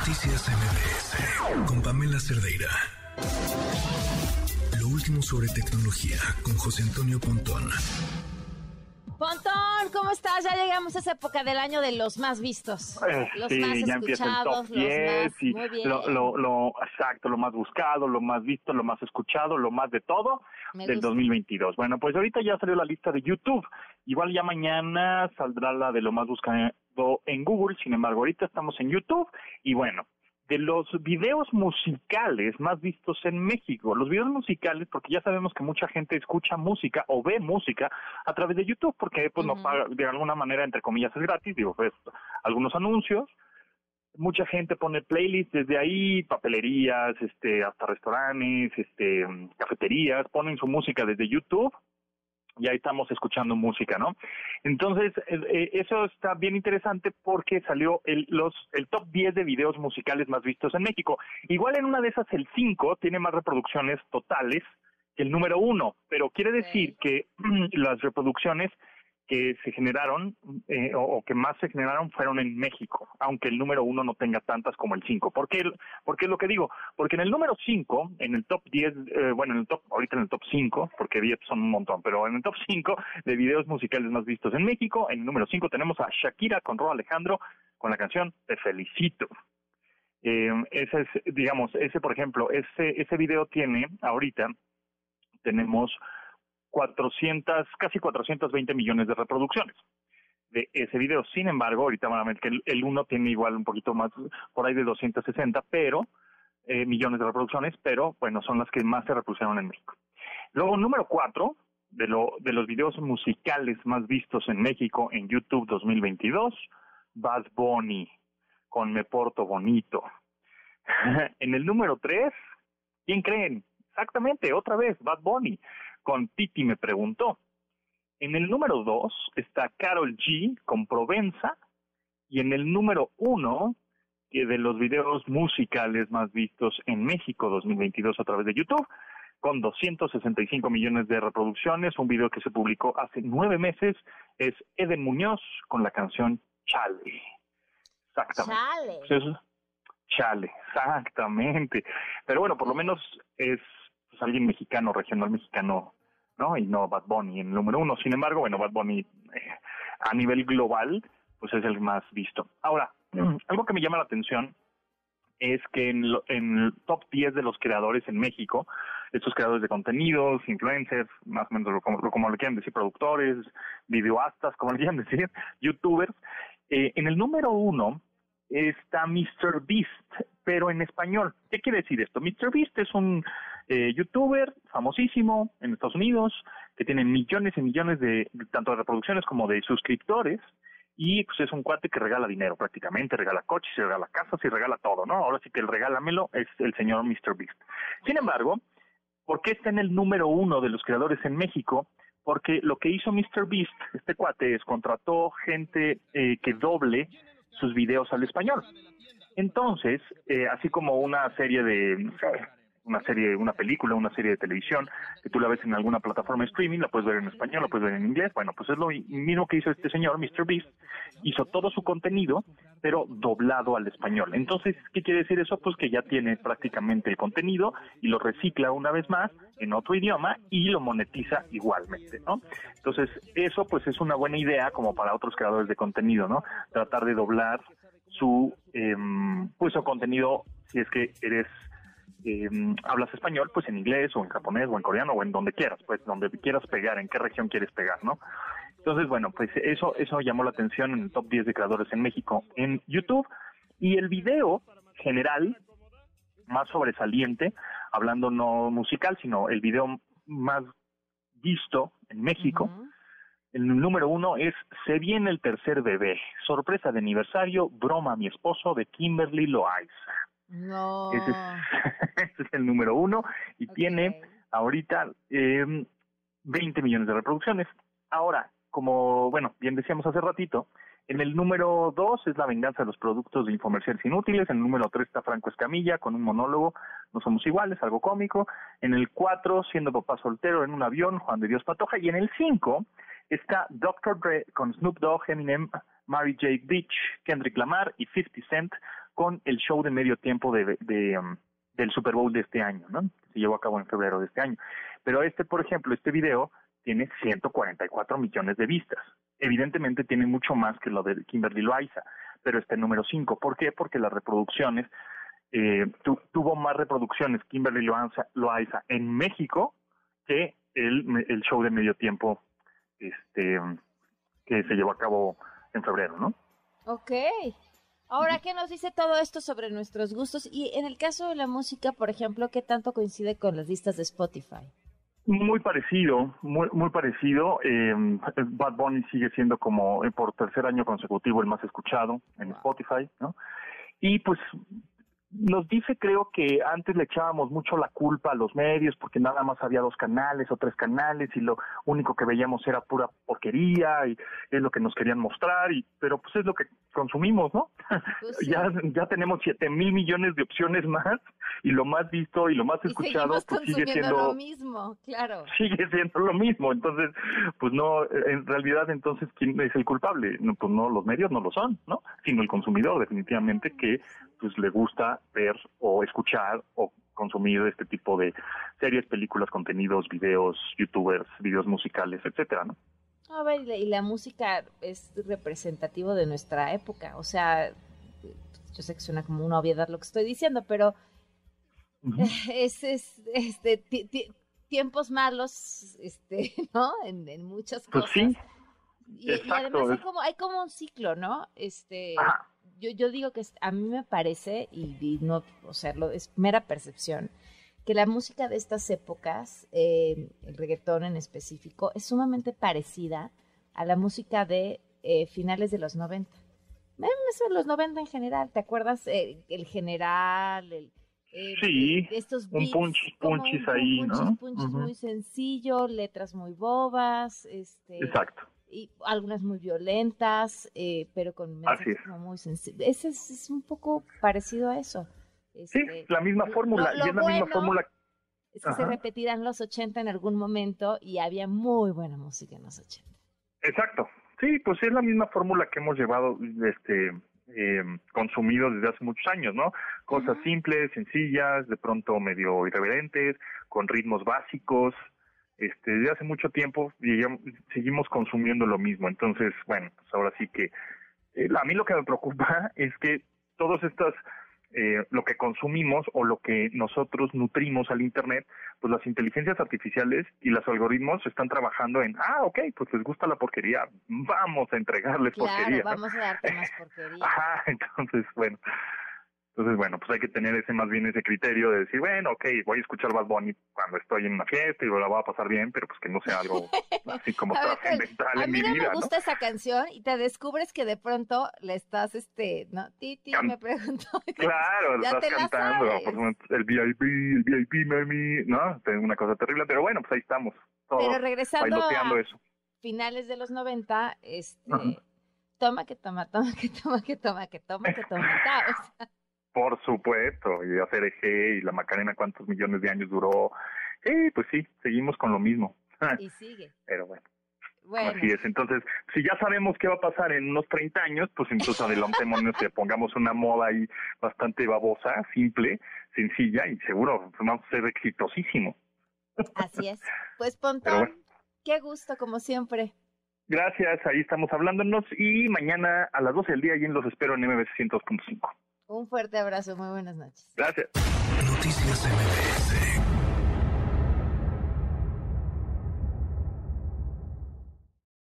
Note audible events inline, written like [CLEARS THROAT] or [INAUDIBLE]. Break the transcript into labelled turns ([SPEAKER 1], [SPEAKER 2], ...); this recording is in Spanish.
[SPEAKER 1] Noticias MBS con Pamela Cerdeira. Lo último sobre tecnología con José Antonio Pontón.
[SPEAKER 2] Pontón, ¿cómo estás? Ya llegamos a esa época del año de los más vistos.
[SPEAKER 3] Eh,
[SPEAKER 2] los
[SPEAKER 3] sí,
[SPEAKER 2] más
[SPEAKER 3] ya empieza el top
[SPEAKER 2] escuchados,
[SPEAKER 3] 10
[SPEAKER 2] los más...
[SPEAKER 3] y
[SPEAKER 2] Muy bien.
[SPEAKER 3] lo, lo, lo- exacto, lo más buscado, lo más visto, lo más escuchado, lo más de todo
[SPEAKER 2] Me
[SPEAKER 3] del
[SPEAKER 2] gusta.
[SPEAKER 3] 2022. Bueno, pues ahorita ya salió la lista de YouTube. Igual ya mañana saldrá la de lo más buscado en Google. Sin embargo, ahorita estamos en YouTube y bueno, de los videos musicales más vistos en México. Los videos musicales, porque ya sabemos que mucha gente escucha música o ve música a través de YouTube, porque pues no paga, de alguna manera, entre comillas, es gratis, digo, pues algunos anuncios. Mucha gente pone playlists desde ahí, papelerías, este, hasta restaurantes, este, cafeterías, ponen su música desde YouTube y ahí estamos escuchando música, ¿no? Entonces, eh, eh, eso está bien interesante porque salió el, los, el top 10 de videos musicales más vistos en México. Igual en una de esas, el 5 tiene más reproducciones totales que el número 1, pero quiere decir que [CLEARS THROAT] las reproducciones que se generaron eh, o, que más se generaron fueron en México, aunque el número uno no tenga tantas como el 5. ¿Por qué, ¿Por es lo que digo? Porque en el número 5, en el top 10, eh, bueno, en el top, ahorita en el top 5, porque 10 son un montón, pero en el top 5 de videos musicales más vistos en México, en el número 5 tenemos a Shakira con Ro Alejandro con la canción Te Felicito. Eh, ese es, digamos, ese por ejemplo, ese, ese video tiene ahorita, tenemos 400, casi 420 millones de reproducciones de ese video. Sin embargo, ahorita van a ver que el, el uno tiene igual un poquito más, por ahí de 260, pero eh, millones de reproducciones, pero bueno, son las que más se reproducieron en México. Luego, número cuatro, de, de los videos musicales más vistos en México en YouTube 2022, Bad Bunny, con Me Porto Bonito. [LAUGHS] en el número tres, ¿quién creen? Exactamente, otra vez, Bad Bunny, con Titi me preguntó. En el número dos está Carol G con Provenza y en el número uno que de los videos musicales más vistos en México 2022 a través de YouTube con 265 millones de reproducciones, un video que se publicó hace nueve meses es Eden Muñoz con la canción Chale. Exactamente.
[SPEAKER 2] Chale.
[SPEAKER 3] Pues eso- Chale, exactamente. Pero bueno, por lo menos es alguien mexicano, regional mexicano, ¿no? Y no Bad Bunny en el número uno. Sin embargo, bueno, Bad Bunny eh, a nivel global, pues es el más visto. Ahora, algo que me llama la atención es que en, lo- en el top 10 de los creadores en México, estos creadores de contenidos, influencers, más o menos lo, como, lo- como le quieran decir, productores, videoastas, como le quieran decir, [LAUGHS] youtubers, eh, en el número uno está Mr. Beast, pero en español. ¿Qué quiere decir esto? Mr. Beast es un eh, youtuber famosísimo en Estados Unidos que tiene millones y millones de tanto de reproducciones como de suscriptores y pues es un cuate que regala dinero prácticamente, regala coches, y regala casas y regala todo, ¿no? Ahora sí que el regálamelo es el señor Mr. Beast. Sin embargo, ¿por qué está en el número uno de los creadores en México? Porque lo que hizo Mr. Beast, este cuate, es contrató gente eh, que doble sus videos al español. Entonces, eh, así como una serie de, una serie, una película, una serie de televisión, que tú la ves en alguna plataforma de streaming, la puedes ver en español, la puedes ver en inglés, bueno, pues es lo mismo que hizo este señor, Mr. Beast, hizo todo su contenido, pero doblado al español. Entonces, ¿qué quiere decir eso? Pues que ya tiene prácticamente el contenido y lo recicla una vez más en otro idioma y lo monetiza igualmente, ¿no? Entonces, eso pues es una buena idea como para otros creadores de contenido, ¿no? Tratar de doblar su em, pues su contenido si es que eres em, hablas español pues en inglés o en japonés o en coreano o en donde quieras pues donde quieras pegar en qué región quieres pegar no entonces bueno pues eso eso llamó la atención en el top 10 de creadores en México en YouTube y el video general más sobresaliente hablando no musical sino el video más visto en México el número uno es Se viene el tercer bebé. Sorpresa de aniversario, broma a mi esposo de Kimberly Loaiza.
[SPEAKER 2] No.
[SPEAKER 3] Ese, es, [LAUGHS] ese es el número uno y tiene ahorita eh, 20 millones de reproducciones. Ahora, como, bueno, bien decíamos hace ratito, en el número dos es La venganza de los productos de infomerciales inútiles. En el número tres está Franco Escamilla con un monólogo, No somos iguales, algo cómico. En el cuatro, Siendo papá soltero en un avión, Juan de Dios Patoja. Y en el cinco está Dr. Dre con Snoop Dogg, Eminem, Mary J. Beach, Kendrick Lamar y 50 Cent con el show de medio tiempo de, de um, del Super Bowl de este año, ¿no? Se llevó a cabo en febrero de este año. Pero este, por ejemplo, este video tiene 144 millones de vistas. Evidentemente tiene mucho más que lo de Kimberly Loaiza, pero está en número 5. ¿Por qué? Porque las reproducciones, eh, tuvo más reproducciones Kimberly Loaiza, Loaiza en México que el, el show de medio tiempo este que se llevó a cabo en febrero, ¿no?
[SPEAKER 2] Ok. Ahora, ¿qué nos dice todo esto sobre nuestros gustos? Y en el caso de la música, por ejemplo, ¿qué tanto coincide con las listas de Spotify?
[SPEAKER 3] Muy parecido, muy, muy parecido. Eh, Bad Bunny sigue siendo como eh, por tercer año consecutivo el más escuchado en Spotify, ¿no? Y pues nos dice, creo que antes le echábamos mucho la culpa a los medios porque nada más había dos canales o tres canales y lo único que veíamos era pura porquería y es lo que nos querían mostrar y pero pues es lo que consumimos, ¿no? Pues [LAUGHS] ya ya tenemos siete mil millones de opciones más y lo más visto y lo más escuchado pues sigue siendo
[SPEAKER 2] lo mismo, claro.
[SPEAKER 3] Sigue siendo lo mismo, entonces pues no en realidad entonces quién es el culpable? No, pues no los medios no lo son, ¿no? Sino el consumidor definitivamente que pues le gusta ver o escuchar o consumir este tipo de series, películas, contenidos, videos, youtubers, videos musicales, etcétera, ¿no?
[SPEAKER 2] A ver, y la, música es representativo de nuestra época, o sea, yo sé que suena como una obviedad lo que estoy diciendo, pero [LAUGHS] es, es este, tiempos malos, este, [LAUGHS] ¿no? En, muchas
[SPEAKER 3] pues
[SPEAKER 2] cosas.
[SPEAKER 3] sí.
[SPEAKER 2] Y, además hay como, hay como un ciclo, ¿no? Este, yo, yo digo que a mí me parece, y, no, o sea, lo, es mera percepción, que la música de estas épocas, eh, el reggaetón en específico, es sumamente parecida a la música de eh, finales de los 90. Eso de los 90 en general, ¿te acuerdas? Eh, el general, el,
[SPEAKER 3] sí, estos un punch, punchis ahí, ¿no?
[SPEAKER 2] Punchis muy sencillo, letras muy bobas, este...
[SPEAKER 3] Exacto
[SPEAKER 2] y algunas muy violentas, eh, pero con mensajes muy sensibles. Es, es, un poco parecido a eso.
[SPEAKER 3] sí, este, la misma fórmula. y es la misma fórmula.
[SPEAKER 2] Es que se repetirán los 80 en algún momento y había muy buena música en los 80.
[SPEAKER 3] Exacto. Sí, pues es la misma fórmula que hemos llevado, este, eh, consumido desde hace muchos años, ¿no? Cosas simples, sencillas, de pronto medio irreverentes, con ritmos básicos, este, desde hace mucho tiempo seguimos consumiendo lo mismo. Entonces, bueno, pues ahora sí que eh, a mí lo que me preocupa [LAUGHS] es que todos estas eh, lo que consumimos o lo que nosotros nutrimos al Internet, pues las inteligencias artificiales y los algoritmos están trabajando en, ah, ok, pues les gusta la porquería, vamos a entregarles
[SPEAKER 2] claro,
[SPEAKER 3] porquería.
[SPEAKER 2] vamos a darte más [LAUGHS] porquería.
[SPEAKER 3] Ajá, entonces, bueno, entonces, bueno, pues hay que tener ese más bien ese criterio de decir, bueno, ok, voy a escuchar Bad Bunny cuando estoy en una fiesta y la voy a pasar bien, pero pues que no sea algo [LAUGHS] así como trascendental en mi vida. A mí
[SPEAKER 2] me gusta esa canción y te descubres que de pronto le estás, este, ¿no? Titi me preguntó. [LAUGHS]
[SPEAKER 3] Claro, lo estás cantando, el VIP, el VIP, mami, ¿no? Una cosa terrible, pero bueno, pues ahí estamos.
[SPEAKER 2] pero regresando a eso. finales de los 90, este... Toma que toma, toma que toma que toma que toma que toma. O sea,
[SPEAKER 3] por supuesto, y hacer eje y la Macarena cuántos millones de años duró. Sí, pues sí, seguimos con lo mismo.
[SPEAKER 2] Y sigue. [LAUGHS]
[SPEAKER 3] Pero bueno. Así es, entonces, si ya sabemos qué va a pasar en unos 30 años, pues entonces adelantémonos [LAUGHS] y pongamos una moda ahí bastante babosa, simple, sencilla y seguro vamos a ser exitosísimo.
[SPEAKER 2] Así es. [LAUGHS] Pues Pontón, qué gusto como siempre.
[SPEAKER 3] Gracias, ahí estamos hablándonos y mañana a las 12 del día y los espero en MBC 100.5.
[SPEAKER 2] Un fuerte abrazo, muy buenas noches.
[SPEAKER 3] Gracias.
[SPEAKER 1] Noticias MBS